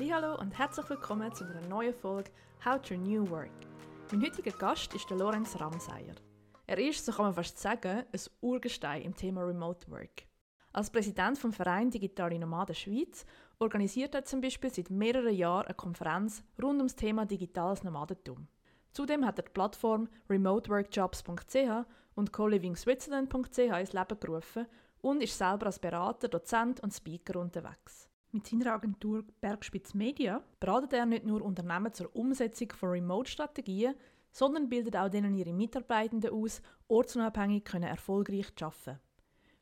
Hallo und herzlich willkommen zu einer neuen Folge How to New Work. Mein heutiger Gast ist der Lorenz Ramseyer. Er ist, so kann man fast sagen, ein Urgestein im Thema Remote Work. Als Präsident vom Verein Digitale Nomaden Schweiz organisiert er zum Beispiel seit mehreren Jahren eine Konferenz rund ums Thema digitales Nomadentum. Zudem hat er die Plattform remoteworkjobs.ch und colivingswitzerland.ch ins Leben gerufen und ist selber als Berater, Dozent und Speaker unterwegs. Mit seiner Agentur Bergspitz Media beratet er nicht nur Unternehmen zur Umsetzung von Remote-Strategien, sondern bildet auch denen ihre Mitarbeitenden aus, ortsunabhängig können erfolgreich arbeiten.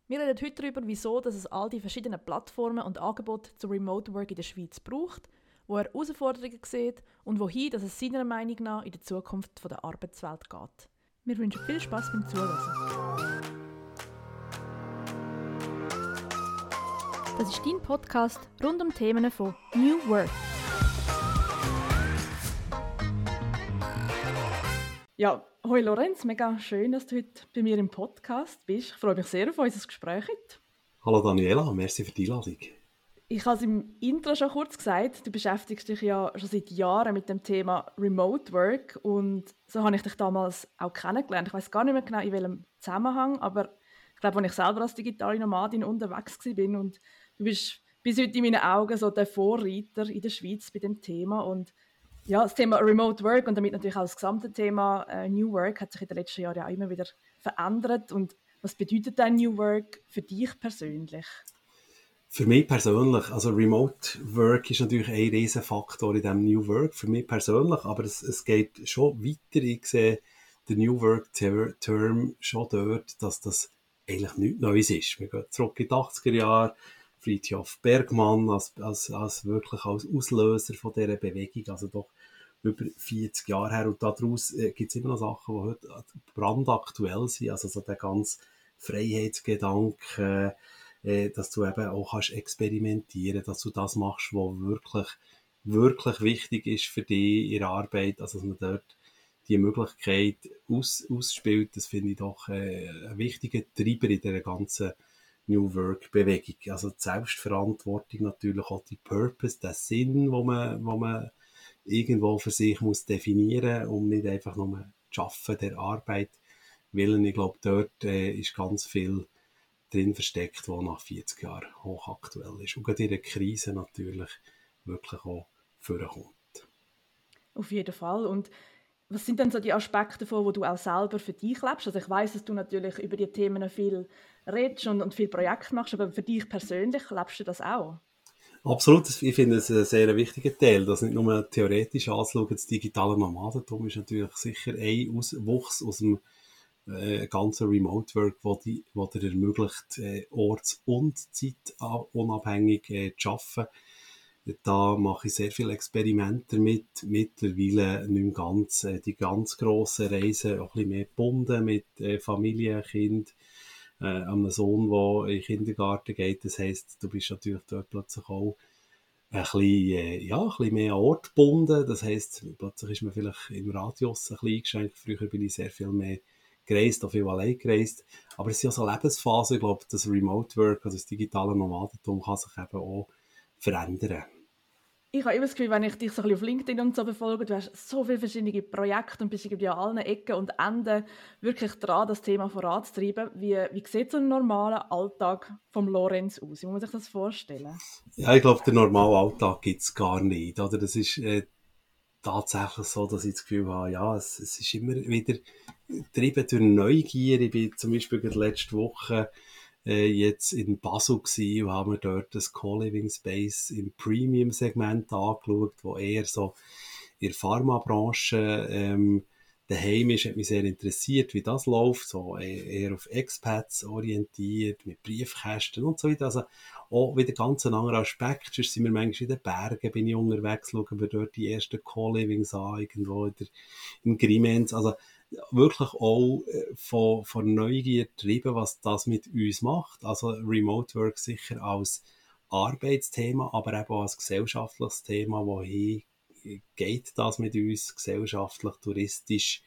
Wir reden heute darüber, wieso dass es all die verschiedenen Plattformen und Angebote zu Remote Work in der Schweiz braucht, wo er Herausforderungen sieht und wohin dass es seiner Meinung nach in der Zukunft der Arbeitswelt geht. Wir wünschen viel Spaß beim Zuhören. Das ist dein Podcast rund um Themen von New Work. Ja, hoi Lorenz, mega schön, dass du heute bei mir im Podcast bist. Ich freue mich sehr auf unser Gespräch heute. Hallo Daniela, merci für die Einladung. Ich habe es im Intro schon kurz gesagt, du beschäftigst dich ja schon seit Jahren mit dem Thema Remote Work und so habe ich dich damals auch kennengelernt. Ich weiß gar nicht mehr genau in welchem Zusammenhang, aber ich glaube, als ich selber als digitale Nomadin unterwegs war und du bist bis heute in meinen Augen so der Vorreiter in der Schweiz bei dem Thema und ja, das Thema Remote Work und damit natürlich auch das gesamte Thema äh, New Work hat sich in den letzten Jahren ja immer wieder verändert und was bedeutet denn New Work für dich persönlich? Für mich persönlich, also Remote Work ist natürlich ein riesen Faktor in diesem New Work, für mich persönlich, aber es, es geht schon weiter. Ich sehe den New Work Term schon dort, dass das eigentlich nichts Neues ist. Wir gehen zurück in die 80er Jahre, Friedhof Bergmann als, als, als wirklich als Auslöser von dieser Bewegung, also doch über 40 Jahre her. Und daraus äh, gibt es immer noch Sachen, die heute brandaktuell sind. Also so der ganze Freiheitsgedanke, äh, dass du eben auch kannst experimentieren, dass du das machst, was wirklich, wirklich wichtig ist für dich der Arbeit. Also dass man dort die Möglichkeit aus, ausspielt, das finde ich doch äh, ein wichtiger Treiber in dieser ganzen New Work Bewegung. Also die Selbstverantwortung natürlich auch die Purpose, der Sinn, wo man, wo man irgendwo für sich muss definieren, um nicht einfach nur arbeiten der Arbeit willen. Ich glaube, dort äh, ist ganz viel drin versteckt, was nach 40 Jahren hochaktuell ist. Und gerade in der Krise natürlich wirklich auch vorkommt. Auf jeden Fall. Und was sind denn so die Aspekte davon, wo du auch selber für dich lebst? Also ich weiß, dass du natürlich über die Themen viel redest und, und viel Projekte machst, aber für dich persönlich lebst du das auch? Absolut, ich finde es ein sehr wichtiger Teil, das nicht nur theoretisch anzuschauen, das digitale Nomadentum ist natürlich sicher ein Auswuchs aus dem äh, ganzen Remote Work, wo dir ermöglicht, äh, orts- und zeitunabhängig äh, zu arbeiten da mache ich sehr viele Experimente mit. Mittlerweile nicht mehr ganz äh, die ganz grossen Reisen, auch ein bisschen mehr gebunden mit äh, Familie, Kind, äh, einem Sohn, der in den Kindergarten geht. Das heisst, du bist natürlich dort plötzlich auch ein bisschen, äh, ja, ein bisschen mehr Ort gebunden. Das heisst, plötzlich ist man vielleicht im Radius ein bisschen eingeschränkt. Früher bin ich sehr viel mehr gereist, auch viel allein gereist. Aber es ist ja so eine Lebensphase, ich glaube, das Remote Work, also das digitale Nomadentum kann sich eben auch verändern ich habe immer das Gefühl, wenn ich dich so ein bisschen auf LinkedIn und so verfolge, du hast so viele verschiedene Projekte und bist irgendwie an allen Ecken und Enden wirklich dran, das Thema voranzutreiben. Wie, wie sieht so ein normaler Alltag vom Lorenz aus? Wie muss man sich das vorstellen? Ja, ich glaube, der normale Alltag gibt es gar nicht. Oder? Das ist äh, tatsächlich so, dass ich das Gefühl habe, ja, es, es ist immer wieder getrieben durch Neugier. Ich bin zum Beispiel letzte Woche äh, jetzt in Basel gewesen und haben wir dort das Co-Living Space im Premium-Segment angeschaut, wo eher so in der Pharmabranche ähm, daheim ist, hat mich sehr interessiert, wie das läuft, so eher auf Expats orientiert, mit Briefkästen und so weiter. Also auch wieder ganz ein anderer Aspekt. Sonst sind wir manchmal in den Bergen, bin ich unterwegs, schauen wir dort die ersten Co-Livings an, irgendwo in, der, in Grimenz. Also wirklich auch äh, von, von Neugier getrieben, was das mit uns macht. Also Remote Work sicher als Arbeitsthema, aber eben auch als gesellschaftliches Thema, wohin geht das mit uns gesellschaftlich, touristisch,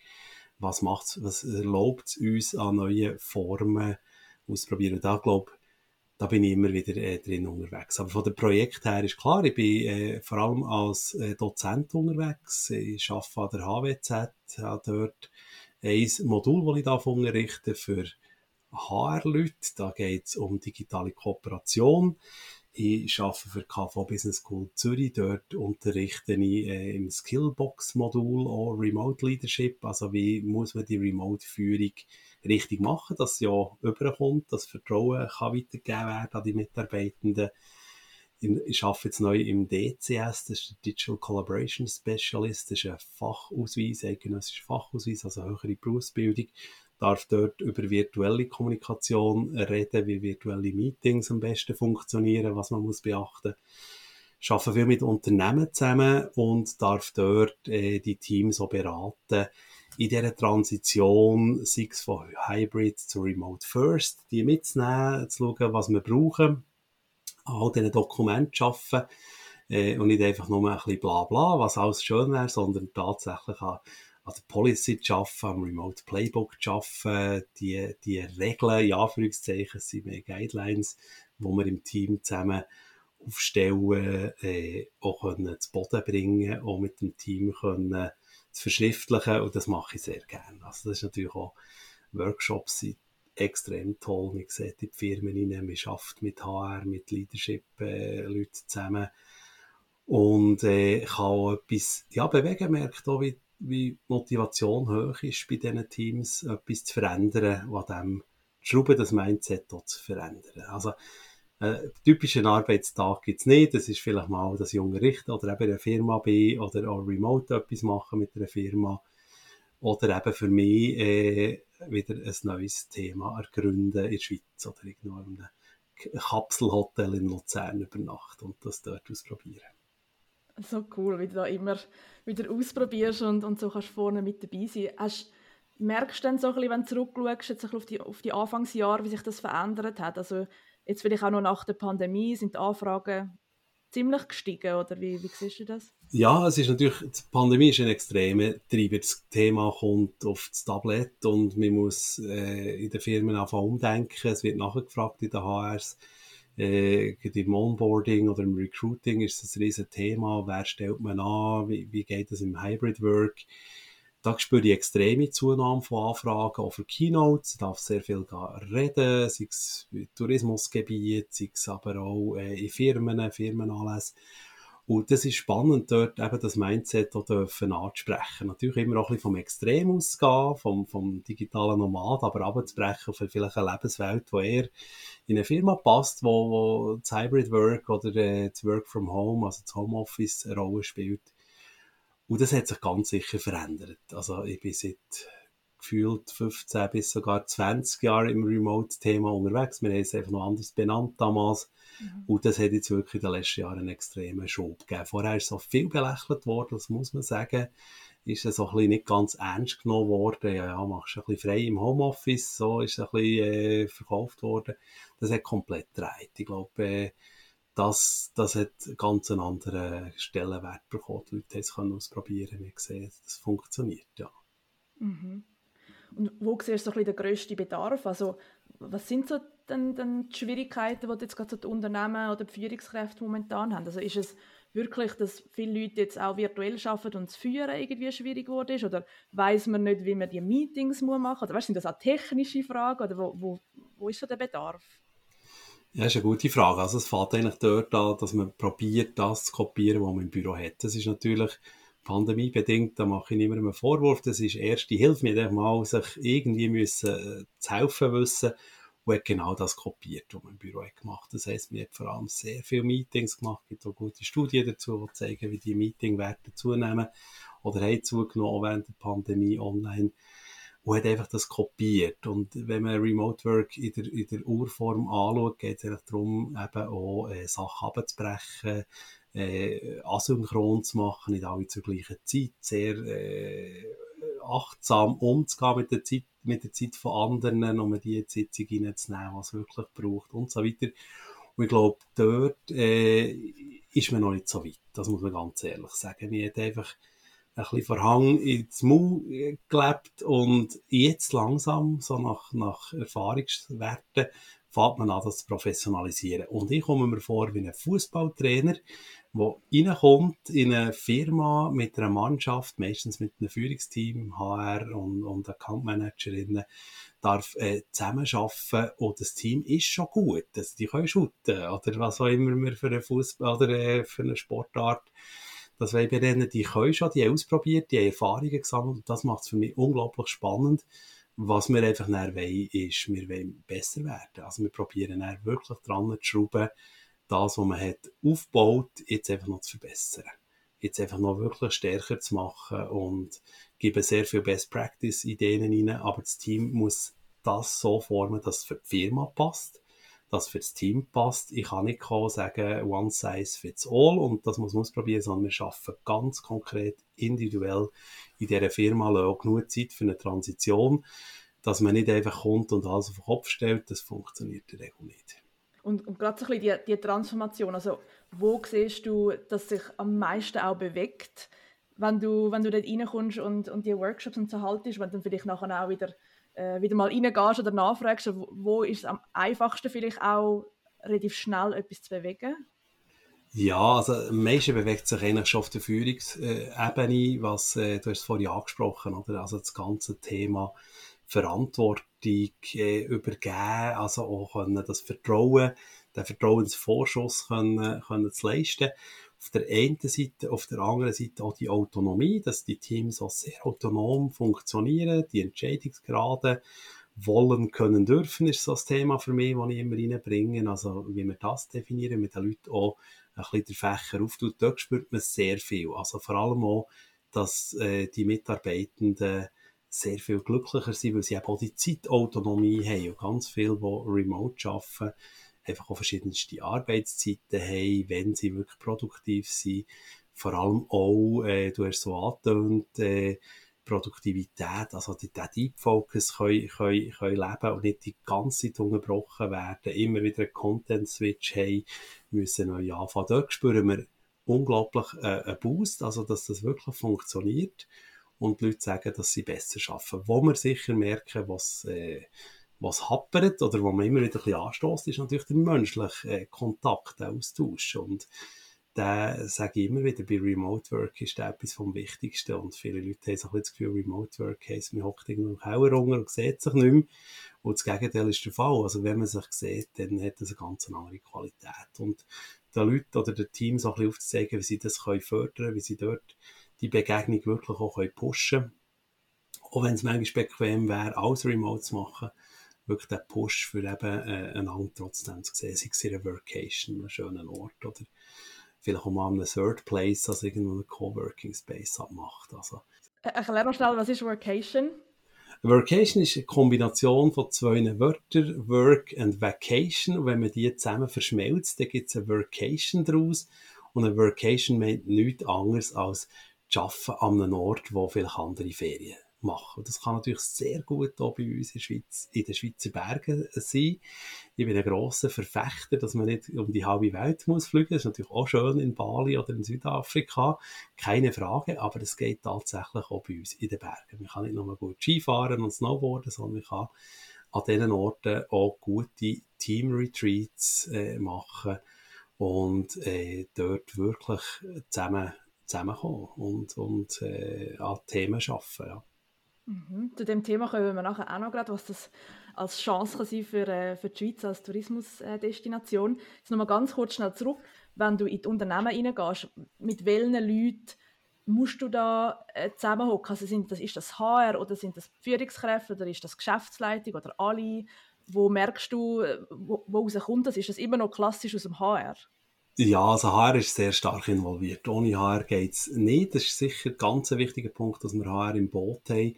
was macht's, was erlaubt es uns an neuen Formen auszuprobieren. Da glaube da bin ich immer wieder äh, drin unterwegs. Aber von dem Projekt her ist klar, ich bin äh, vor allem als äh, Dozent unterwegs. Ich arbeite an der HWZ, habe dort ein Modul, das ich darf unterrichten für HR-Leute. Da geht es um digitale Kooperation. Ich arbeite für KV Business School Zürich. Dort unterrichte ich äh, im Skillbox-Modul auch Remote Leadership. Also wie muss man die Remote-Führung richtig machen, dass ja überkommt, dass Vertrauen kann weitergegeben werden an die Mitarbeitenden. Ich arbeite jetzt neu im DCS, das ist der Digital Collaboration Specialist, das ist ein Fachausweis, eidgenössischer Fachausweis, also höhere Berufsbildung darf dort über virtuelle Kommunikation reden, wie virtuelle Meetings am besten funktionieren, was man muss beachten. Ich arbeite viel mit Unternehmen zusammen und darf dort äh, die Teams auch beraten in dieser Transition, sei es von Hybrid zu Remote First, die mitzunehmen, zu schauen, was wir brauchen, an all diesen Dokumenten zu arbeiten äh, und nicht einfach nur ein bisschen bla bla, was alles schön wäre, sondern tatsächlich an an der Policy zu arbeiten, am Remote Playbook zu arbeiten, die, die Regeln, in Anführungszeichen, sind mehr Guidelines, wo wir im Team zusammen aufstellen, äh, auch können zu Boden bringen, auch mit dem Team können zu verschriftlichen und das mache ich sehr gerne. Also das ist natürlich auch, Workshops sind extrem toll, man sieht in die Firmen rein, man arbeitet mit HR, mit Leadership-Leuten äh, zusammen und äh, kann auch etwas ja, bewegen, merkt auch, wie wie Motivation hoch ist bei diesen Teams, etwas zu verändern, was dem Schrauben, das Mindset zu verändern. Also, äh, typischen Arbeitstag gibt's nicht. Das ist vielleicht mal das junge Richter oder eben eine Firma bin oder auch remote etwas machen mit einer Firma. Oder eben für mich äh, wieder ein neues Thema ergründen in der Schweiz oder irgendwo in einem Kapselhotel in Luzern über Nacht und das dort ausprobieren. So cool, wie du da immer wieder ausprobierst und, und so kannst vorne mit dabei sein. Hast, merkst du dann so ein bisschen, wenn du zurückschaust, jetzt auf die, auf die Anfangsjahre, wie sich das verändert hat? Also jetzt vielleicht auch noch nach der Pandemie, sind die Anfragen ziemlich gestiegen, oder wie, wie siehst du das? Ja, es ist natürlich, die Pandemie ist ein extremer Treiber. Das Thema kommt auf das Tablet und man muss äh, in den Firmen einfach umdenken. Es wird nachgefragt in den HRs äh, im Onboarding oder im Recruiting ist das ein riesen Thema. Wer stellt man an? Wie, wie geht es im Hybrid Work? Da spüre ich extreme Zunahme von Anfragen, auch für Keynotes. Ich darf sehr viel reden, sei es im Tourismusgebiet, sei es aber auch äh, in Firmen, Firmenanlässen. Und das ist spannend, dort eben das Mindset auch dürfen anzusprechen. Natürlich immer auch ein bisschen vom Extrem ausgehen, vom, vom digitalen Nomad, aber abzubrechen auf vielleicht eine Lebenswelt, die eher in eine Firma passt, wo, wo das Hybrid Work oder äh, das Work from Home, also das Homeoffice eine Rolle spielt. Und das hat sich ganz sicher verändert. Also ich bin seit gefühlt 15 bis sogar 20 Jahre im Remote-Thema unterwegs. Wir haben es einfach noch anders benannt damals. Mhm. Und das hat jetzt wirklich in den letzten Jahren einen extremen Schub gegeben. Vorher ist so viel belächelt worden, das muss man sagen. Ist es so ein bisschen nicht ganz ernst genommen worden. Ja, ja, machst du ein bisschen frei im Homeoffice, so ist es ein bisschen äh, verkauft worden. Das hat komplett gedreht. Ich glaube, äh, das, das hat ganz einen anderen Stellenwert bekommen. Die Leute es ausprobieren Wir sehen, das funktioniert, ja. Mhm. Und wo siehst du so den grössten Bedarf? Also, was sind so denn, denn die Schwierigkeiten, die jetzt gerade so die Unternehmen oder die Führungskräfte momentan haben? Also ist es wirklich, dass viele Leute jetzt auch virtuell arbeiten und das Führen irgendwie schwierig geworden ist? Oder weiß man nicht, wie man die Meetings machen muss? Oder weißt, sind das auch technische Fragen? Oder wo, wo, wo ist so der Bedarf? Ja, ist eine gute Frage. Also es fängt eigentlich dort an, dass man probiert, das zu kopieren, was man im Büro hat. Das ist natürlich pandemiebedingt, da mache ich nicht mehr einen Vorwurf, das ist erste Hilfe, mir mal sich irgendwie müssen, äh, zu helfen wissen und hat genau das kopiert, was man im Büro hat gemacht. Das heisst, wir haben vor allem sehr viele Meetings gemacht, es gibt auch gute Studien dazu, die zeigen, wie die Meetingwerte zunehmen oder haben zugenommen während der Pandemie online und hat einfach das kopiert. Und wenn man Remote Work in der, in der Urform anschaut, geht es einfach darum, eben auch äh, Sachen abzubrechen, äh, asynchron zu machen, nicht alle zur gleichen Zeit, sehr äh, achtsam umzugehen mit der Zeit, mit der Zeit von anderen, um die Sitzung reinzunehmen, was es wirklich braucht und so weiter. Und ich glaube, dort äh, ist man noch nicht so weit, das muss man ganz ehrlich sagen. Wir haben einfach ein bisschen Verhang ins Maul gelebt und jetzt langsam, so nach, nach Erfahrungswerten, fängt man an, das zu professionalisieren. Und ich komme mir vor wie ein Fußballtrainer, der reinkommt in eine Firma mit einer Mannschaft, meistens mit einem Führungsteam, HR und, und Accountmanagerinnen, darf äh, zusammenarbeiten und das Team ist schon gut. Also die können shooten oder was auch immer wir für einen Fußball oder äh, für eine Sportart das wir denen, die können schon, die haben ausprobiert, die haben Erfahrungen gesammelt und das macht es für mich unglaublich spannend. Was wir einfach dann wollen, ist, wir wollen besser werden. Also wir probieren dann wirklich dran zu schrauben, das, was man hat aufgebaut, jetzt einfach noch zu verbessern. Jetzt einfach noch wirklich stärker zu machen und geben sehr viele Best Practice Ideen rein, aber das Team muss das so formen, dass es für die Firma passt das fürs Team passt. Ich kann nicht sagen, one size fits all und das muss man ausprobieren, sondern wir arbeiten ganz konkret, individuell in dieser Firma, auch genug Zeit für eine Transition, dass man nicht einfach kommt und alles auf den Kopf stellt, das funktioniert in der Regel nicht. Und, und gerade so ein bisschen die, die Transformation, also wo siehst du, dass sich am meisten auch bewegt, wenn du, wenn du dort reinkommst und, und die Workshops und so haltest, wenn du dann vielleicht nachher auch wieder äh, wieder mal reingehst oder nachfragst, wo, wo ist es am einfachsten vielleicht auch relativ schnell etwas zu bewegen? Ja, also am meisten bewegt sich eigentlich schon auf der Führungsebene, was äh, du hast vorhin angesprochen, oder? Also das ganze Thema Verantwortung äh, übergeben, also auch können das Vertrauen, den Vertrauensvorschuss können, können zu leisten auf der einen Seite, auf der anderen Seite auch die Autonomie, dass die Teams auch sehr autonom funktionieren, die Entscheidungsgrade wollen, können, dürfen, ist so das Thema für mich, das ich immer reinbringe. Also, wie wir das definieren, mit den Leuten auch ein bisschen den Fächer auftut, dort spürt man sehr viel. Also, vor allem auch, dass äh, die Mitarbeitenden sehr viel glücklicher sind, weil sie eben auch die Zeitautonomie haben und ganz viel, die remote arbeiten, einfach auch verschiedenste Arbeitszeiten haben, wenn sie wirklich produktiv sind. Vor allem auch, äh, du hast so angetönt, äh, Produktivität, also die, der Deep Focus können, können, können leben und nicht die ganze Zeit unterbrochen werden, immer wieder einen Content-Switch haben, müssen neu anfangen. Dort spüren wir unglaublich äh, einen Boost, also dass das wirklich funktioniert und die Leute sagen, dass sie besser arbeiten. Wo wir sicher merken, was äh, was happert oder wo man immer wieder ein bisschen anstößt, ist natürlich der menschliche äh, Kontakt, der Austausch. Und der, sage ich immer wieder, bei Remote Work ist der etwas vom Wichtigsten. Und viele Leute haben so ein bisschen das Gefühl, Remote Work heisst, man hockt irgendwo im Keller und sieht sich nicht mehr. Und das Gegenteil ist der Fall. Also wenn man sich sieht, dann hat das eine ganz andere Qualität. Und den Leuten oder den Teams auch ein bisschen aufzuzeigen, wie sie das können fördern wie sie dort die Begegnung wirklich auch pushen können. Auch wenn es manchmal bequem wäre, alles remote zu machen, wirklich den Push für eben äh, einander trotzdem zu sehen, sei es in einer Workation, einem schönen Ort oder vielleicht auch mal einem Third Place, also irgendwo einen Coworking Space abmacht. Also. Erklär mal schnell, was ist Workation? Workation ist eine Kombination von zwei Wörtern, Work und Vacation. Und wenn man die zusammen verschmelzt, dann gibt es eine Workation daraus. Und eine Workation meint nichts anderes als Arbeiten an einem Ort, wo vielleicht andere Ferien machen. Das kann natürlich sehr gut auch bei uns in, Schweiz, in den Schweizer Bergen sein. Ich bin ein grosser Verfechter, dass man nicht um die halbe Welt muss fliegen. Das ist natürlich auch schön in Bali oder in Südafrika. Keine Frage, aber es geht tatsächlich auch bei uns in den Bergen. Man kann nicht nur gut Skifahren und Snowboarden, sondern man kann an diesen Orten auch gute Team-Retreats äh, machen und äh, dort wirklich zusammen zusammenkommen und, und äh, an Themen arbeiten. Ja. Mhm. Zu dem Thema kommen wir nachher auch noch gerade, was das als Chance kann sein für, äh, für die Schweiz als Tourismusdestination. Jetzt nochmal ganz kurz schnell zurück, wenn du in die Unternehmen reingehst, mit welchen Leuten musst du da äh, zusammenhocken? Also sind das, ist das HR oder sind das Führungskräfte oder ist das Geschäftsleitung oder alle? Wo merkst du, äh, wo, wo rauskommt das? Ist das immer noch klassisch aus dem HR? Ja, also HR ist sehr stark involviert. Ohne HR geht es nicht. Das ist sicher ein ganz wichtiger Punkt, dass wir HR im Boot haben.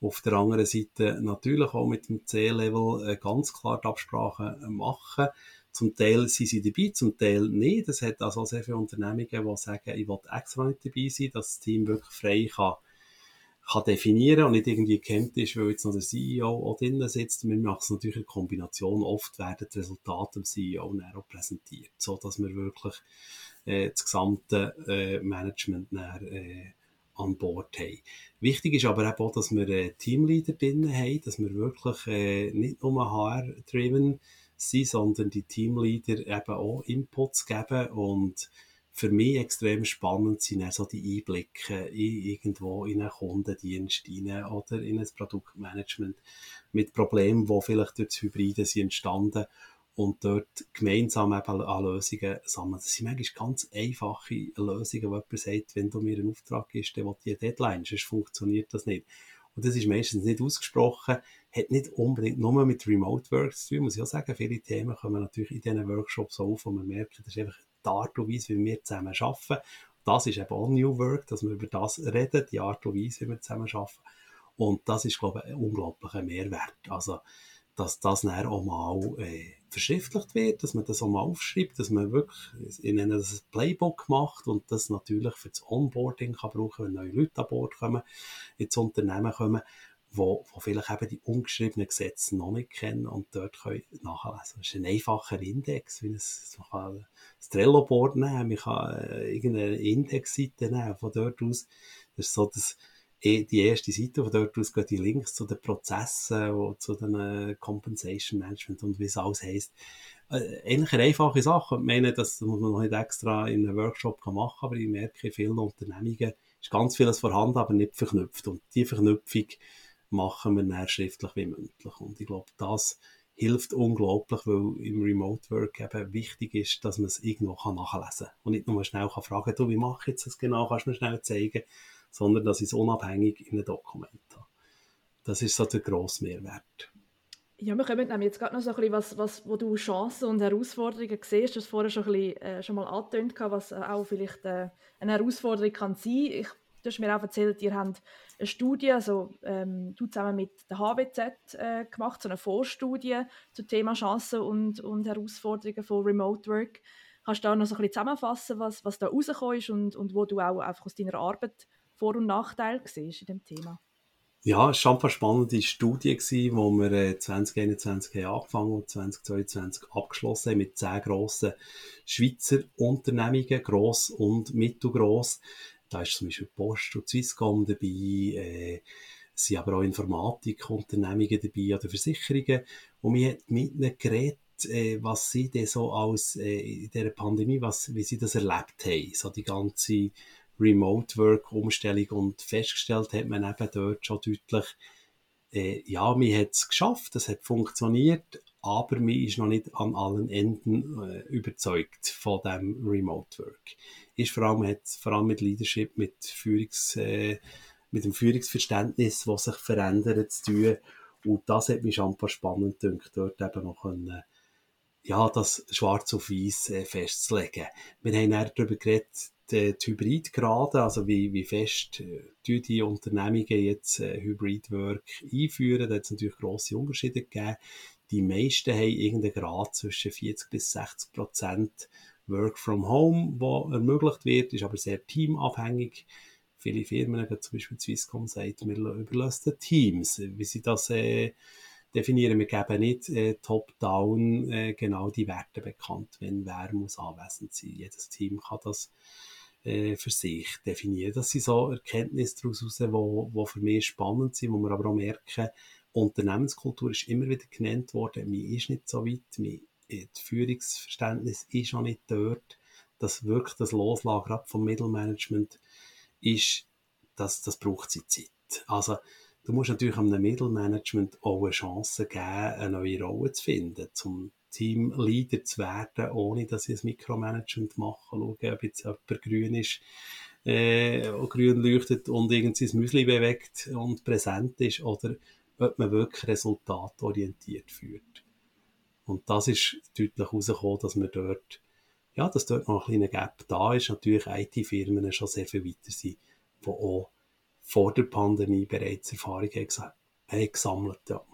Auf der anderen Seite natürlich auch mit dem C-Level äh, ganz klar die Absprachen machen. Zum Teil sind sie dabei, zum Teil nicht. Es hat also sehr viele Unternehmungen, die sagen, ich will extra nicht dabei sein, dass das Team wirklich frei kann kann definieren und nicht irgendwie kennt ist, weil jetzt noch der CEO auch drinnen sitzt. Wir machen es natürlich in Kombination. Oft werden die Resultate dem CEO auch präsentiert, so dass wir wirklich äh, das gesamte äh, Management dann, äh, an Bord haben. Wichtig ist aber auch, dass wir äh, Teamleader drinnen haben, dass wir wirklich äh, nicht nur HR-driven sein, sondern die Teamleader eben auch Inputs geben und für mich extrem spannend sind auch so die Einblicke in irgendwo in einen Kundendienst rein oder in ein Produktmanagement mit Problemen, die vielleicht durch das Hybride sind entstanden und dort gemeinsam eben an Lösungen sammeln. Das sind manchmal ganz einfache Lösungen, wo jemand sagt, wenn du mir einen Auftrag gibst, dann will die Deadline, sonst funktioniert das nicht. Und das ist meistens nicht ausgesprochen, hat nicht unbedingt nur mit Remote Work zu tun, muss ich auch sagen. Viele Themen kommen natürlich in diesen Workshops auf, wo man merkt, das ist einfach die Art und Weise, wie wir zusammen arbeiten. Das ist eben auch New Work, dass wir über das reden, die Art und Weise, wie wir zusammen arbeiten. Und das ist, glaube ich, ein unglaublicher Mehrwert. Also, dass das dann auch mal äh, verschriftlicht wird, dass man das auch mal aufschreibt, dass man wirklich in einem Playbook macht und das natürlich für das Onboarding kann brauchen, wenn neue Leute an Bord kommen, ins Unternehmen kommen wo, wo vielleicht eben die ungeschriebenen Gesetze noch nicht kennen und dort können nachlesen. Das ist ein einfacher Index, wie es, man kann das Trello-Board nehmen, man kann äh, irgendeine Indexseite nehmen, von dort aus, das ist so das, eh, die erste Seite, von dort aus gehen die Links zu den Prozessen, zu den äh, Compensation Management und wie es alles heisst. Äh, eigentlich eine einfache Sache. Ich meine, das muss man noch nicht extra in einem Workshop machen, aber ich merke, in vielen Unternehmungen ist ganz vieles vorhanden, aber nicht verknüpft. Und die Verknüpfung machen wir dann schriftlich wie mündlich. Und ich glaube, das hilft unglaublich, weil im Remote Work eben wichtig ist, dass man es irgendwo nachlesen kann. Und nicht nur schnell kann fragen, du, wie mache ich jetzt das genau, kannst du mir schnell zeigen, sondern dass ich es unabhängig in einem Dokument habe. Das ist so der grosse Mehrwert. Ja, wir kommen jetzt gerade noch so ein bisschen, was, was, wo du Chancen und Herausforderungen siehst. Du hast vorher schon, ein bisschen, äh, schon mal angetönt, was auch vielleicht äh, eine Herausforderung kann sein. Ich Du hast mir auch erzählt, ihr habt eine Studie, also ähm, du zusammen mit der HWZ äh, gemacht, so eine Vorstudie zum Thema Chancen und, und Herausforderungen von Remote Work. Kannst du da noch so ein bisschen zusammenfassen, was, was da rausgekommen ist und, und wo du auch einfach aus deiner Arbeit Vor- und Nachteile siehst in dem Thema? Ja, es war schon eine spannende Studie, die wir 2021 äh, haben angefangen und 2022 abgeschlossen haben mit zehn grossen Schweizer Unternehmungen, gross und mittelgross. Da ist zum Beispiel Post und Swisscom dabei, äh, es sind aber auch Informatikunternehmungen dabei oder Versicherungen. Und wir haben mit ihnen geredet, äh, was sie denn so als, äh, in dieser Pandemie, was, wie sie das erlebt haben. So die ganze Remote-Work-Umstellung und festgestellt hat man eben dort schon deutlich, äh, ja, man hat es geschafft, es hat funktioniert, aber man ist noch nicht an allen Enden äh, überzeugt von dem Remote Work. Ist vor allem, hat vor allem mit Leadership, mit Führungs, äh, mit dem Führungsverständnis, das sich verändert, zu tun. Und das hat mich schon ein paar spannend gedacht, dort eben noch können, ja, das schwarz auf weiß äh, festzulegen. Wir haben dann darüber geredet, die, die Hybridgrade, also wie, wie fest äh, die Unternehmungen jetzt äh, Hybrid Work einführen. Da hat es natürlich grosse Unterschiede gegeben die meisten haben irgendeinen Grad zwischen 40 bis 60 Prozent Work from Home, wo ermöglicht wird, ist aber sehr teamabhängig. Viele Firmen, zum Beispiel Swisscom, sagt, wir überlassen Teams, wie sie das äh, definieren. Wir geben nicht äh, top-down äh, genau die Werte bekannt, wenn wer muss anwesend sein. Jedes Team kann das äh, für sich definieren. Das sind so Erkenntnisse daraus, die für mich spannend sind, wo wir aber auch merken, Unternehmenskultur ist immer wieder genannt worden. Man ist nicht so weit, man, das Führungsverständnis ist noch nicht dort. Das wirkt das Loslagen gerade vom Mittelmanagement ist, das, das braucht sie Zeit. Also, du musst natürlich einem Mittelmanagement auch eine Chance geben, eine neue Rolle zu finden, zum Teamleader zu werden, ohne dass sie ein Mikromanagement machen. Schauen, ob jetzt jemand grün ist, äh, grün leuchtet und irgendwie sein Müsli bewegt und präsent ist oder ob man wirklich resultatorientiert führt. Und das ist deutlich herausgekommen, dass man dort, ja, dass dort noch ein kleiner Gap da ist. Natürlich IT-Firmen schon sehr viel weiter sind, die auch vor der Pandemie bereits Erfahrungen haben gesammelt ja.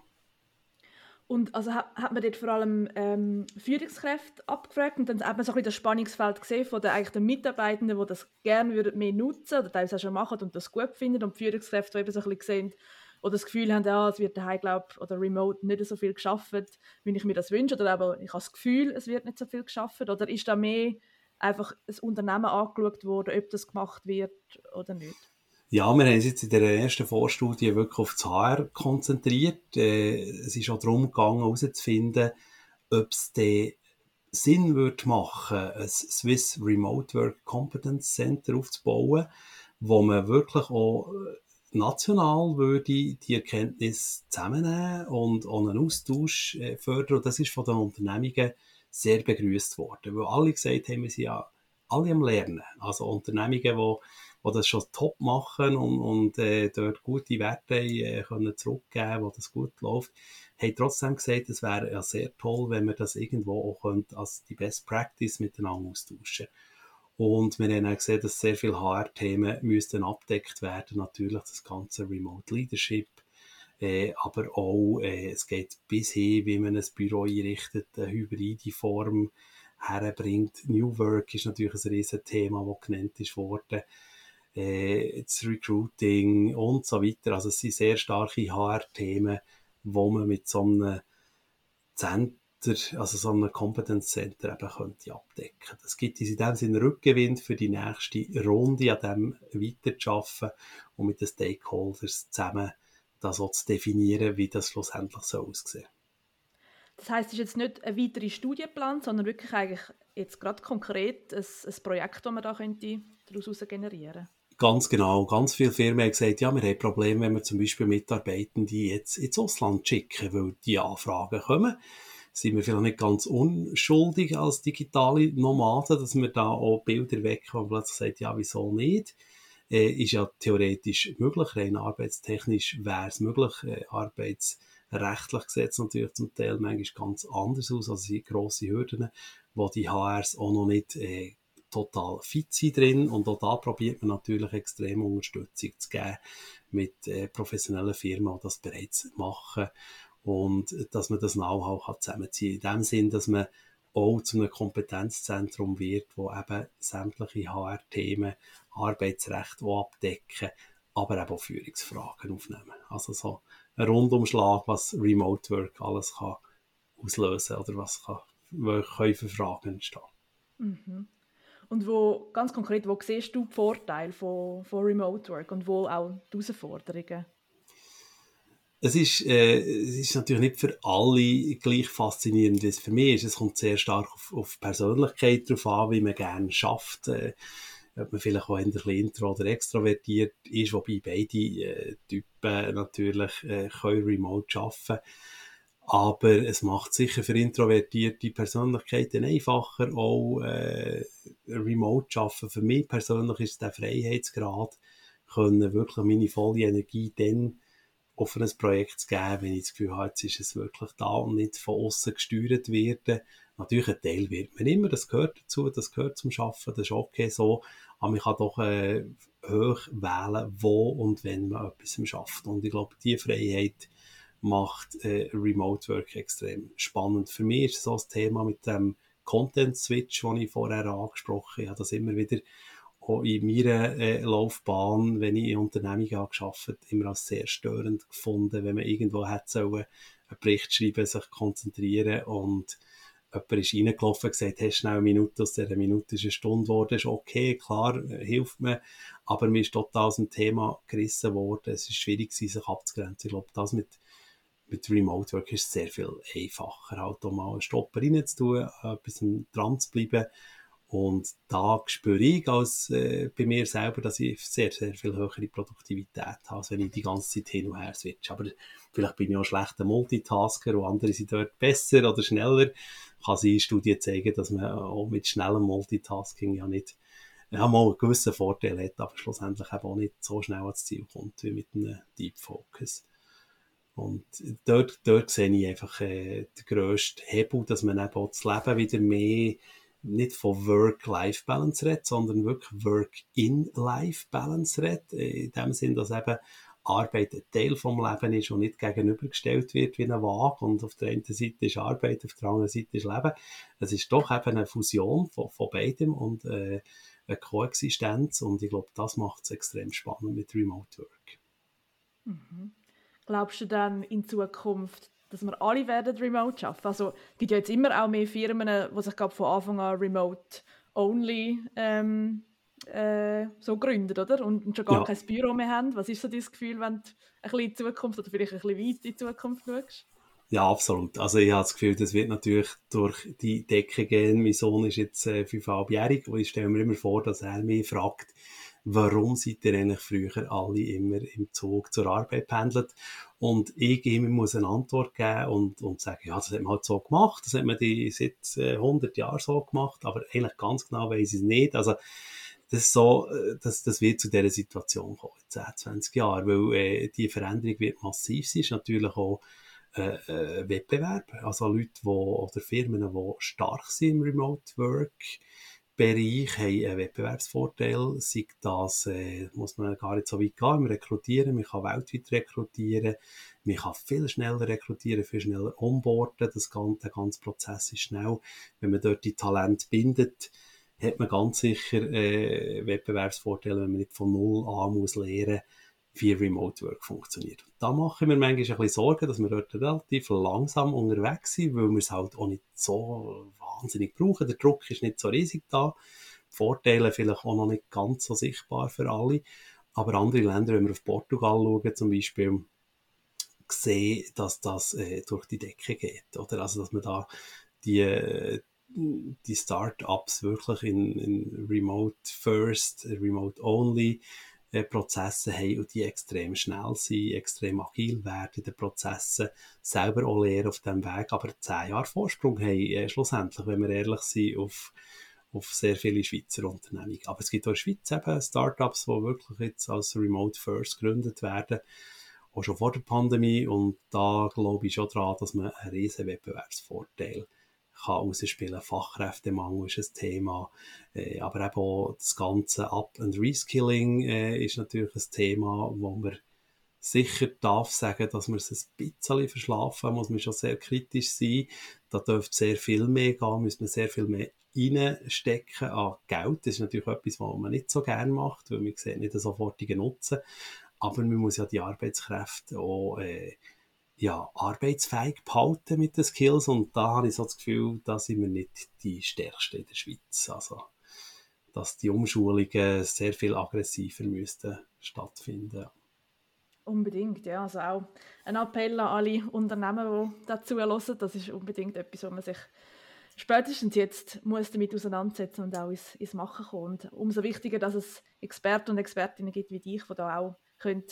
Und also hat, hat man dort vor allem ähm, Führungskräfte abgefragt und dann eben so ein bisschen das Spannungsfeld gesehen von den, eigentlich den Mitarbeitenden, die das gerne mehr nutzen oder teilweise auch schon machen und das gut finden und die Führungskräfte, die eben so ein bisschen sehen, oder das Gefühl haben, ja, es wird daheim, glaub, oder remote nicht so viel geschafft, wie ich mir das wünsche, oder aber ich habe das Gefühl, es wird nicht so viel geschafft, oder ist da mehr einfach ein Unternehmen angeschaut worden, ob das gemacht wird oder nicht? Ja, wir haben uns jetzt in der ersten Vorstudie wirklich auf das HR konzentriert. Äh, es ist auch darum gegangen, herauszufinden, ob es Sinn würde machen, ein Swiss Remote Work Competence Center aufzubauen, wo man wirklich auch national würde die Erkenntnis zusammennehmen und einen Austausch äh, fördern. Und das ist von den Unternehmungen sehr begrüßt worden, weil alle gesagt haben, wir sind ja alle am Lernen. Also Unternehmungen, die, die das schon top machen und, und äh, dort gute Werte äh, können zurückgeben, wo das gut läuft, haben trotzdem gesagt, es wäre ja sehr toll, wenn wir das irgendwo auch als die Best Practice miteinander austauschen und wir haben auch gesehen, dass sehr viele HR-Themen müssten abdeckt werden. Natürlich das ganze Remote Leadership, äh, aber auch, äh, es geht bis hin, wie man ein Büro einrichtet, eine hybride Form herbringt. New Work ist natürlich ein riesen Thema, das genannt ist worden. Äh, das Recruiting und so weiter. Also es sind sehr starke HR-Themen, wo man mit so einem Zentrum also so ein Competence Center eben könnte abdecken. Das gibt uns in dem Sinne Rückgewinn für die nächste Runde, an dem weiterzuarbeiten und mit den Stakeholders zusammen das auch zu definieren, wie das schlussendlich so aussehen Das heißt, es ist jetzt nicht ein weiterer Studienplan, sondern wirklich eigentlich jetzt gerade konkret ein, ein Projekt, das man da könnte daraus generieren Ganz genau. Ganz viele Firmen haben gesagt, ja, wir haben Probleme, wenn wir zum Beispiel Mitarbeitende jetzt ins Ausland schicken, weil die Anfragen kommen sind wir vielleicht nicht ganz unschuldig als digitale Nomaden, dass wir da auch Bilder wegkommen und plötzlich sagt, ja, wieso nicht? Äh, ist ja theoretisch möglich, rein arbeitstechnisch wäre es möglich, äh, arbeitsrechtlich gesetzt natürlich zum Teil manchmal ganz anders aus, also sind grosse Hürden, wo die HRs auch noch nicht äh, total fit sind drin. Und auch da probiert man natürlich extrem Unterstützung zu geben mit äh, professionellen Firmen, die das bereits machen und dass man das Know-how zusammenziehen kann. In dem Sinn, dass man auch zu einem Kompetenzzentrum wird, wo eben sämtliche HR-Themen, Arbeitsrecht abdecken, aber eben auch Führungsfragen aufnehmen. Also so ein Rundumschlag, was Remote Work alles kann auslösen oder was kann, für Fragen entstehen. Mhm. Und wo, ganz konkret, wo siehst du die Vorteile von, von Remote Work und wo auch die Herausforderungen? Es ist, äh, es ist natürlich nicht für alle gleich faszinierend, wie es für mich ist. Es kommt sehr stark auf, auf Persönlichkeit drauf an, wie man gerne schafft. Äh, ob man vielleicht auch ein bisschen intro oder extrovertiert ist, wobei beide äh, Typen natürlich äh, können remote arbeiten aber es macht sicher für introvertierte Persönlichkeiten einfacher, auch äh, remote arbeiten. Für mich persönlich ist der Freiheitsgrad, können wirklich meine volle Energie dann ein Projekt zu geben, wenn ich das Gefühl habe, jetzt ist es wirklich da und nicht von außen gesteuert werden. Natürlich ein Teil wird man immer, das gehört dazu, das gehört zum Schaffen, das ist okay so, aber man kann doch äh, hoch wählen, wo und wenn man etwas schafft. Und ich glaube, diese Freiheit macht äh, Remote Work extrem spannend. Für mich ist so das Thema mit dem Content Switch, den ich vorher angesprochen habe, ich habe das immer wieder auch in meiner äh, Laufbahn, wenn ich in Unternehmungen habe gearbeitet immer als sehr störend gefunden, wenn man irgendwo hätte sollen, einen Bericht schreiben, sich konzentrieren und jemand ist reingelaufen und gesagt, hast schnell eine Minute, aus dieser Minute ist eine Stunde geworden, ist okay, klar, äh, hilft mir, aber mir ist total aus dem Thema gerissen worden, es ist schwierig sich abzugrenzen. Ich glaube, das mit mit Remote Work ist sehr viel einfacher, halt auch mal einen Stopper reinzutun, etwas dran zu bleiben und da spüre ich als, äh, bei mir selber, dass ich sehr, sehr viel höhere Produktivität habe, als wenn ich die ganze Zeit hin und her switch. Aber vielleicht bin ich auch ein schlechter Multitasker und andere sind dort besser oder schneller. Kann sie in Studien zeigen, dass man auch mit schnellem Multitasking ja nicht ja, mal einen gewissen Vorteil hat, aber schlussendlich eben auch nicht so schnell ans Ziel kommt wie mit einem Deep Focus. Und dort, dort sehe ich einfach äh, den grössten Hebel, dass man eben auch das Leben wieder mehr nicht von Work-Life-Balance redet, sondern wirklich Work-in-Life-Balance redet. In dem Sinn, dass eben Arbeit ein Teil vom Leben ist und nicht gegenübergestellt wird wie eine Waage. Und auf der einen Seite ist Arbeit, auf der anderen Seite ist Leben. Es ist doch eben eine Fusion von, von beidem und äh, eine Koexistenz. Und ich glaube, das macht es extrem spannend mit Remote Work. Mhm. Glaubst du dann in Zukunft, dass wir alle werden remote arbeiten. Also es gibt ja jetzt immer auch mehr Firmen, die sich von Anfang an remote only ähm, äh, so gründen, oder? Und, schon gar ja. kein Büro mehr haben. Was ist so dein Gefühl, wenn du ein bisschen in die Zukunft oder vielleicht ein bisschen weit in die Zukunft schaust? Ja, absolut. Also ich habe das Gefühl, das wird natürlich durch die Decke gehen. Mein Sohn ist jetzt äh, fünfeinhalbjährig und ich stelle mir immer vor, dass er mich fragt, warum seid ihr eigentlich früher alle immer im Zug zur Arbeit pendelt? Und ich ihm muss eine Antwort geben und, und sagen, ja, das hat man halt so gemacht, das hat man die seit äh, 100 Jahren so gemacht, aber eigentlich ganz genau weiß ich es nicht. Also das, so, äh, das, das wird zu dieser Situation kommen, in 10, 20 Jahren, weil äh, die Veränderung wird massiv sein, ist natürlich auch äh, äh, Wettbewerb. Also Leute, die, oder Firmen, die stark sind im Remote Work, Bereich haben einen Wettbewerbsvorteil, sei das, äh, muss man gar nicht so weit gehen, im Rekrutieren, man kann weltweit rekrutieren, man kann viel schneller rekrutieren, viel schneller onboarden, das ganze, der ganze Prozess ist schnell. Wenn man dort die Talente bindet, hat man ganz sicher äh, Wettbewerbsvorteile, wenn man nicht von Null an muss lernen wie Remote Work funktioniert. Da mache ich mir manchmal ein bisschen Sorgen, dass wir dort relativ langsam unterwegs sind, weil wir es halt auch nicht so wahnsinnig brauchen. Der Druck ist nicht so riesig da. Die Vorteile vielleicht auch noch nicht ganz so sichtbar für alle. Aber andere Länder, wenn wir auf Portugal schauen zum Beispiel, sehen, dass das äh, durch die Decke geht. Oder? Also, dass man da die, die Startups wirklich in, in Remote First, Remote Only Prozesse haben und die extrem schnell sind, extrem agil werden in den Prozessen, selber auch lernen auf dem Weg, aber zehn Jahre Vorsprung haben äh, schlussendlich, wenn wir ehrlich sind, auf, auf sehr viele Schweizer Unternehmen. Aber es gibt auch in der Schweiz eben Startups, die wirklich jetzt als Remote First gegründet werden, auch schon vor der Pandemie und da glaube ich schon daran, dass man einen riesen Wettbewerbsvorteil kann rausspielen. Fachkräftemangel ist ein Thema, äh, aber eben auch das ganze Up- and Reskilling äh, ist natürlich ein Thema, wo man sicher darf sagen, dass man es ein bisschen verschlafen muss man schon sehr kritisch sein. Da dürfte sehr viel mehr gehen, muss man sehr viel mehr reinstecken an Geld. Das ist natürlich etwas, was man nicht so gerne macht, weil man sieht nicht den sofortigen Nutzen. Aber man muss ja die Arbeitskräfte auch äh, ja, arbeitsfähig behalten mit den Skills und da habe ich so das Gefühl, da sind wir nicht die Stärksten in der Schweiz. Also, dass die Umschulungen sehr viel aggressiver müssten stattfinden. Unbedingt, ja. Also auch ein Appell an alle Unternehmen, die dazu hören. Das ist unbedingt etwas, wo man sich spätestens jetzt muss damit auseinandersetzen und auch ins, ins Machen kommen. Und umso wichtiger, dass es Experten und Expertinnen gibt wie dich, die da auch können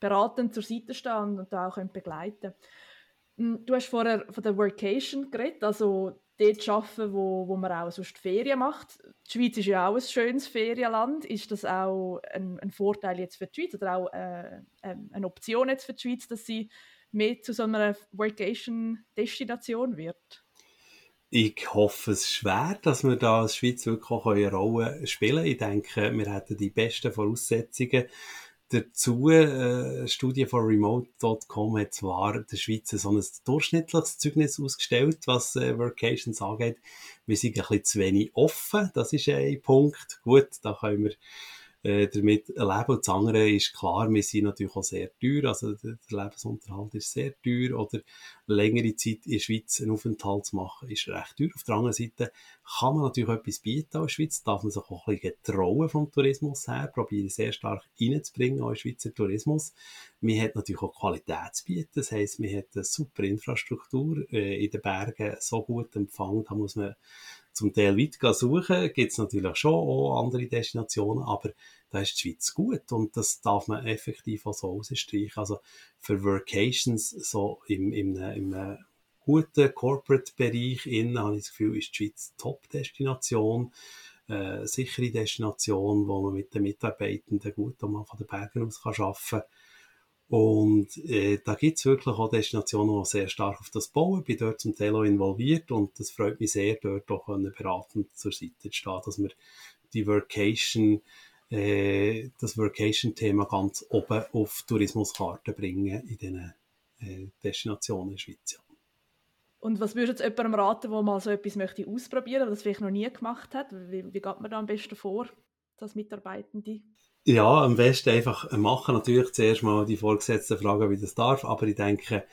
beratend zur Seite stehen und da auch begleiten hm, Du hast vorher von der Workation geredet, also dort arbeiten, wo, wo man auch sonst Ferien macht. Die Schweiz ist ja auch ein schönes Ferienland. Ist das auch ein, ein Vorteil jetzt für die Schweiz oder auch äh, ähm, eine Option jetzt für die Schweiz, dass sie mehr zu so einer Workation-Destination wird? Ich hoffe es schwer, dass wir da als Schweiz wirklich auch eine Rolle spielen können. Ich denke, wir hätten die besten Voraussetzungen Dazu, äh, Studie von remote.com hat zwar der Schweiz so ein durchschnittliches Zeugnis ausgestellt, was äh, Workations angeht. Wir sind ein bisschen zu wenig offen, das ist ein Punkt. Gut, da können wir äh, damit leben. Und das andere ist klar, wir sind natürlich auch sehr teuer, also der, Lebensunterhalt ist sehr teuer oder längere Zeit in der Schweiz einen Aufenthalt zu machen, ist recht teuer. Auf der anderen Seite kann man natürlich etwas bieten der Schweiz, darf man sich auch ein bisschen getrauen vom Tourismus her, probieren sehr stark reinzubringen, in Schweizer Tourismus. Man hat natürlich auch Qualität zu bieten, das heisst, man hat eine super Infrastruktur äh, in den Bergen, so gut empfangen, da muss man zum Teil weit suchen, gibt es natürlich schon auch andere Destinationen, aber da ist die Schweiz gut und das darf man effektiv auch so ausstreichen. Also für Workations so im, im, im guten Corporate-Bereich innen habe ich das Gefühl, ist die Schweiz Top-Destination, äh, sichere Destination, wo man mit den Mitarbeitenden gut von den Bergen aus arbeiten kann. Und äh, da gibt's wirklich auch Destinationen, die sehr stark auf das bauen. Ich bin dort zum Teil auch involviert und das freut mich sehr, dort auch beratend zur Seite zu stehen, dass wir die Workation, äh, das Workation-Thema ganz oben auf Tourismuskarte bringen in diesen äh, Destinationen in der Schweiz. Ja. Und was würdest du jetzt jemandem raten, der mal so etwas möchte ausprobieren, der das vielleicht noch nie gemacht hat? Wie, wie geht man da am besten vor, als Mitarbeitende? Ja, am besten einfach machen. Natürlich zuerst mal die Vorgesetzten fragen, wie das darf, aber ich denke,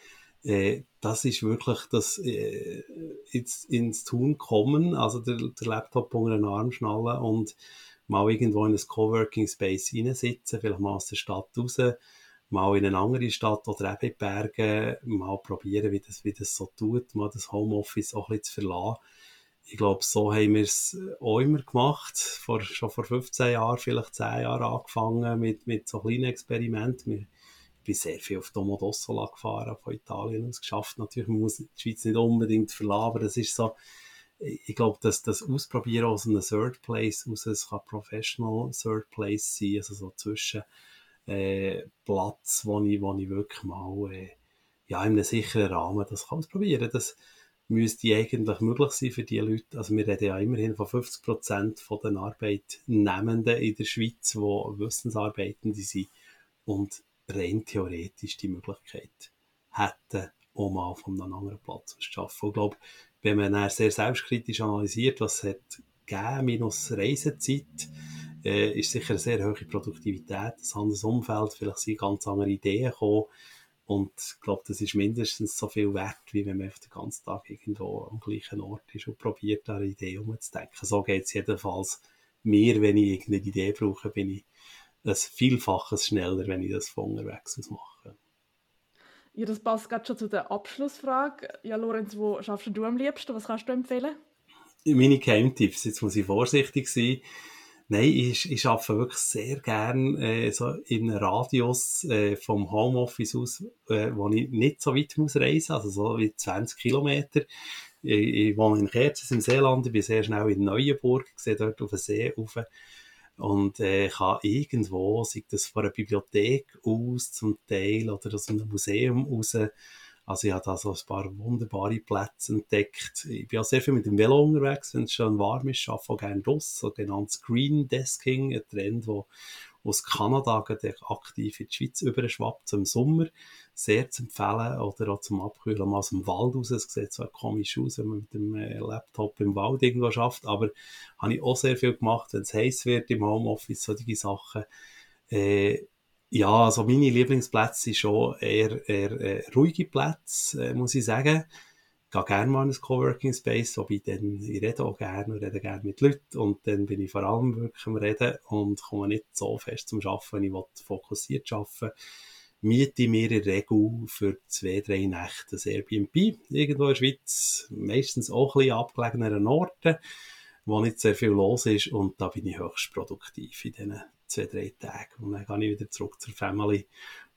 äh, das ist wirklich das äh, ins, ins Tun kommen, also der, der Laptop unter den Arm schnallen und mal irgendwo in ein Coworking Space reinsitzen, vielleicht mal aus der Stadt raus, mal in eine andere Stadt oder eben in die Berge mal probieren, wie das, wie das so tut, mal das Homeoffice auch ein bisschen zu verlassen. Ich glaube, so haben wir es auch immer gemacht. Vor, schon vor 15 Jahren, vielleicht 10 Jahren angefangen mit, mit so kleinen Experimenten. Wir, ich bin sehr viel auf Domodossola gefahren, von Italien aus geschafft. Natürlich, man muss die Schweiz nicht unbedingt verlassen, aber das ist so, ich glaube, dass das Ausprobieren aus einem Third Place aus, kann Professional Third Place sein, also so zwischen äh, Platz, wo ich, wo ich wirklich mal äh, ja, in einem sicheren Rahmen das kann ausprobieren. Das müsste eigentlich möglich sein für die Leute. Also wir reden ja immerhin von 50 Prozent von den Arbeitnehmenden in der Schweiz, die Wissensarbeitende sind und rein theoretisch die Möglichkeit hätten, auch mal von einem anderen Platz zu arbeiten. Ich glaube, wenn man sehr selbstkritisch analysiert, was es hat gegeben, minus Reisezeit, äh, ist sicher eine sehr hohe Produktivität, ein anderes Umfeld, vielleicht sind ganz andere Ideen gekommen. Und ich glaube, das ist mindestens so viel wert, wie wenn man den ganzen Tag irgendwo am gleichen Ort ist und probiert, an eine Idee umzudenken. So geht es jedenfalls mir, wenn ich irgendeine Idee brauche, bin ich ein Vielfaches schneller, wenn ich das von unterwegs aus mache. Ja, das passt gerade schon zu der Abschlussfrage. Ja, Lorenz, wo schaffst du am liebsten? Was kannst du empfehlen? Meine Geheimtipps, jetzt muss ich vorsichtig sein. Nein, ich, ich arbeite wirklich sehr gern äh, so in einem Radius äh, vom Homeoffice aus, äh, wo ich nicht so weit muss reisen, also so wie 20 Kilometer. Ich, ich wohne in Kerzes im Seeland, ich bin sehr schnell in Neuenburg, sehe dort auf den See rauf und äh, kann irgendwo, sei das von einer Bibliothek aus zum Teil oder aus einem Museum raus, also ich habe da so ein paar wunderbare Plätze entdeckt. Ich bin auch sehr viel mit dem Velo unterwegs, wenn es schon warm ist, arbeite auch gerne draussen, so genanntes Green Desking, ein Trend, wo aus Kanada aktiv in die Schweiz überschwappt zum Sommer. Sehr zu empfehlen. Oder auch zum Abkühlen mal aus dem Wald raus. Es sieht zwar komisch aus, wenn man mit dem äh, Laptop im Wald irgendwo schafft, aber habe ich auch sehr viel gemacht, wenn es heiß wird im Homeoffice, solche Sachen. Äh, ja, also meine Lieblingsplätze sind schon eher, eher äh, ruhige Plätze, äh, muss ich sagen. Ich gehe gerne mal in ein Coworking Space, wobei dann, ich rede auch gerne und rede gerne mit Leuten und dann bin ich vor allem wirklich am Reden und komme nicht so fest zum Arbeiten, ich fokussiert arbeiten miete mir in der Regel für zwei, drei Nächte ein Airbnb irgendwo in der Schweiz, meistens auch ein bisschen abgelegeneren Orten, wo nicht sehr viel los ist und da bin ich höchst produktiv in diesen zwei, drei Tage. Und dann gehe ich wieder zurück zur Family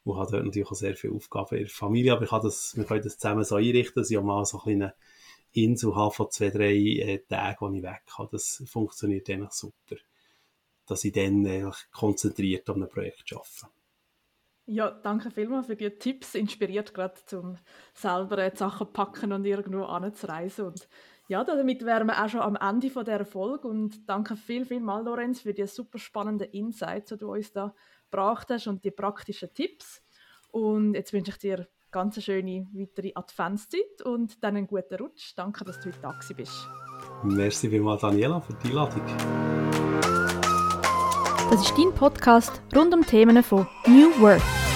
und habe dort natürlich auch sehr viele Aufgaben in der Familie. Aber ich kann das, wir können das zusammen so einrichten, dass ich auch mal so eine Insel habe von zwei, drei äh, Tagen, wo ich weg kann. Das funktioniert eigentlich super. Dass ich dann äh, konzentriert an einem Projekt arbeite. Ja, danke vielmals für die Tipps. Inspiriert gerade zum selber äh, die Sachen packen und irgendwo anzureisen. Und ja, damit wären wir auch schon am Ende von der Folge und danke viel, viel mal, Lorenz, für die super spannenden Insights, die du uns da gebracht hast und die praktischen Tipps. Und jetzt wünsche ich dir ganz eine schöne weitere Adventszeit und dann einen guten Rutsch. Danke, dass du heute da bist. Merci vielmals, Daniela, für die Einladung. Das ist dein Podcast rund um Themen von New Work.